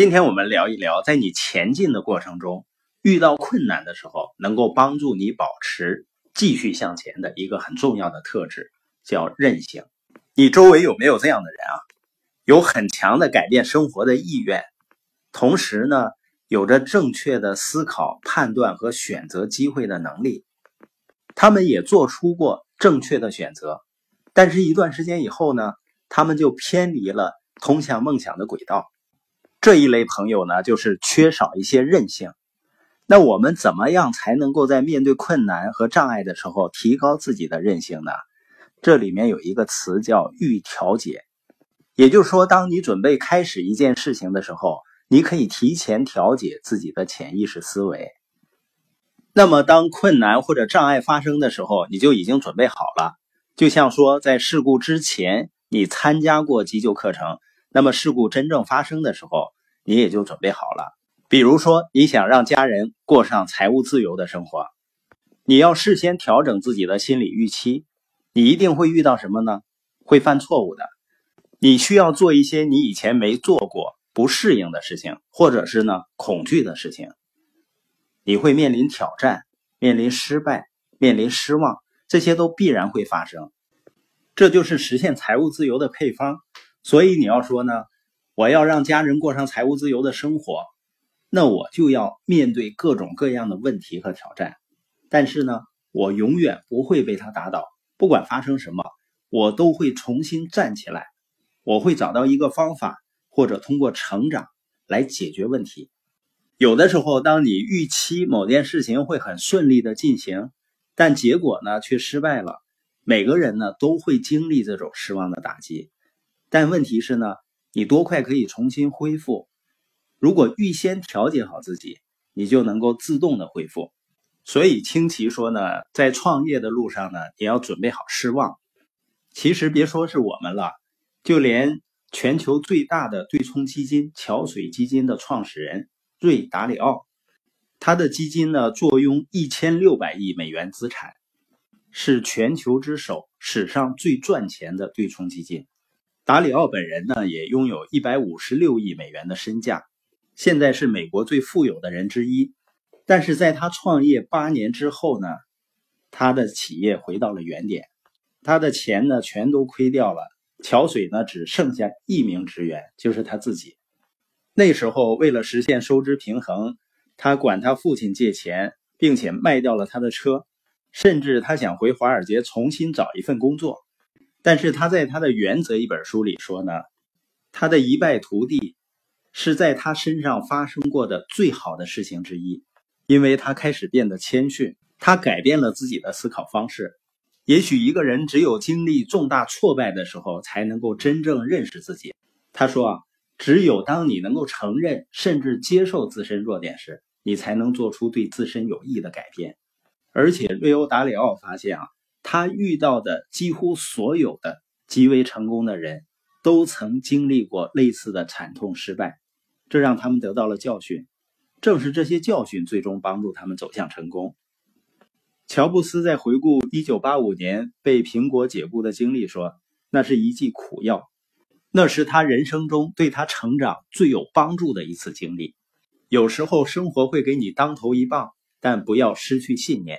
今天我们聊一聊，在你前进的过程中遇到困难的时候，能够帮助你保持继续向前的一个很重要的特质，叫韧性。你周围有没有这样的人啊？有很强的改变生活的意愿，同时呢，有着正确的思考、判断和选择机会的能力。他们也做出过正确的选择，但是，一段时间以后呢，他们就偏离了通向梦想的轨道。这一类朋友呢，就是缺少一些韧性。那我们怎么样才能够在面对困难和障碍的时候提高自己的韧性呢？这里面有一个词叫预调节。也就是说，当你准备开始一件事情的时候，你可以提前调节自己的潜意识思维。那么，当困难或者障碍发生的时候，你就已经准备好了。就像说，在事故之前，你参加过急救课程，那么事故真正发生的时候，你也就准备好了。比如说，你想让家人过上财务自由的生活，你要事先调整自己的心理预期。你一定会遇到什么呢？会犯错误的。你需要做一些你以前没做过、不适应的事情，或者是呢恐惧的事情。你会面临挑战、面临失败、面临失望，这些都必然会发生。这就是实现财务自由的配方。所以你要说呢，我要让家人过上财务自由的生活，那我就要面对各种各样的问题和挑战。但是呢，我永远不会被他打倒，不管发生什么，我都会重新站起来。我会找到一个方法，或者通过成长来解决问题。有的时候，当你预期某件事情会很顺利的进行，但结果呢却失败了。每个人呢都会经历这种失望的打击，但问题是呢，你多快可以重新恢复？如果预先调节好自己，你就能够自动的恢复。所以清奇说呢，在创业的路上呢，也要准备好失望。其实别说是我们了。就连全球最大的对冲基金桥水基金的创始人瑞达里奥，他的基金呢坐拥一千六百亿美元资产，是全球之首，史上最赚钱的对冲基金。达里奥本人呢也拥有一百五十六亿美元的身价，现在是美国最富有的人之一。但是在他创业八年之后呢，他的企业回到了原点，他的钱呢全都亏掉了。桥水呢，只剩下一名职员，就是他自己。那时候，为了实现收支平衡，他管他父亲借钱，并且卖掉了他的车，甚至他想回华尔街重新找一份工作。但是他在他的《原则》一本书里说呢，他的一败涂地是在他身上发生过的最好的事情之一，因为他开始变得谦逊，他改变了自己的思考方式。也许一个人只有经历重大挫败的时候，才能够真正认识自己。他说啊，只有当你能够承认甚至接受自身弱点时，你才能做出对自身有益的改变。而且，瑞欧达里奥发现啊，他遇到的几乎所有的极为成功的人，都曾经历过类似的惨痛失败，这让他们得到了教训。正是这些教训，最终帮助他们走向成功。乔布斯在回顾1985年被苹果解雇的经历说：“那是一剂苦药，那是他人生中对他成长最有帮助的一次经历。有时候生活会给你当头一棒，但不要失去信念。”